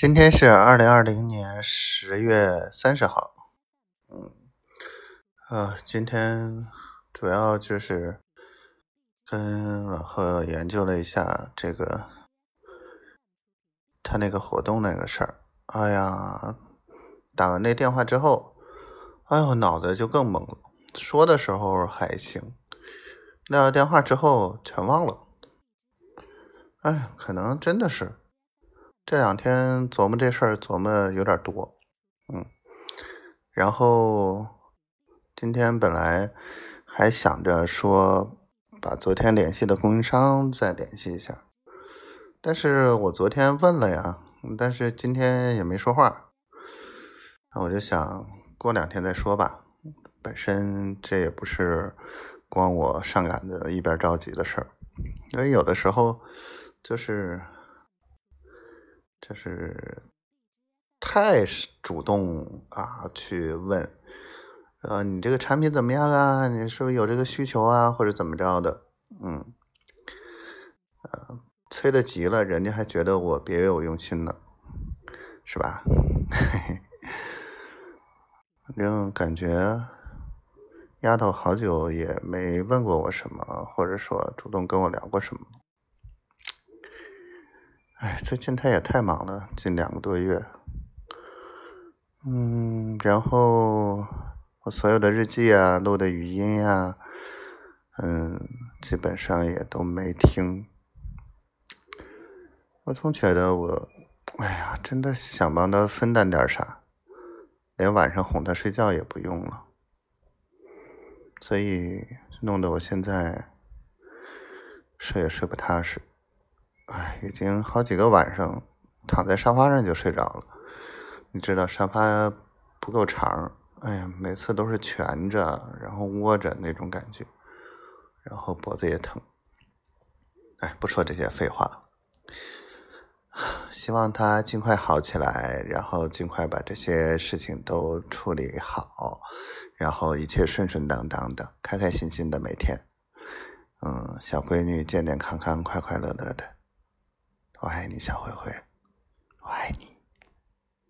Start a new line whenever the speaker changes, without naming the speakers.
今天是二零二零年十月三十号，嗯，呃，今天主要就是跟老贺研究了一下这个他那个活动那个事儿。哎呀，打完那电话之后，哎呦，脑子就更懵了。说的时候还行，撂了电话之后全忘了。哎，可能真的是。这两天琢磨这事儿琢磨有点多，嗯，然后今天本来还想着说把昨天联系的供应商再联系一下，但是我昨天问了呀，但是今天也没说话，那我就想过两天再说吧。本身这也不是光我上赶着一边着急的事儿，因为有的时候就是。就是太主动啊，去问，呃，你这个产品怎么样啊？你是不是有这个需求啊？或者怎么着的？嗯，呃，催的急了，人家还觉得我别有用心呢，是吧？反 正感觉丫头好久也没问过我什么，或者说主动跟我聊过什么。哎，最近他也太忙了，近两个多月。嗯，然后我所有的日记啊，录的语音呀，嗯，基本上也都没听。我总觉得我，哎呀，真的想帮他分担点啥，连晚上哄他睡觉也不用了，所以弄得我现在睡也睡不踏实。哎，已经好几个晚上躺在沙发上就睡着了。你知道沙发不够长，哎呀，每次都是蜷着，然后窝着那种感觉，然后脖子也疼。哎，不说这些废话了。希望他尽快好起来，然后尽快把这些事情都处理好，然后一切顺顺当当的，开开心心的每天。嗯，小闺女健健康康、快快乐乐的。我爱你，小灰灰，我爱你。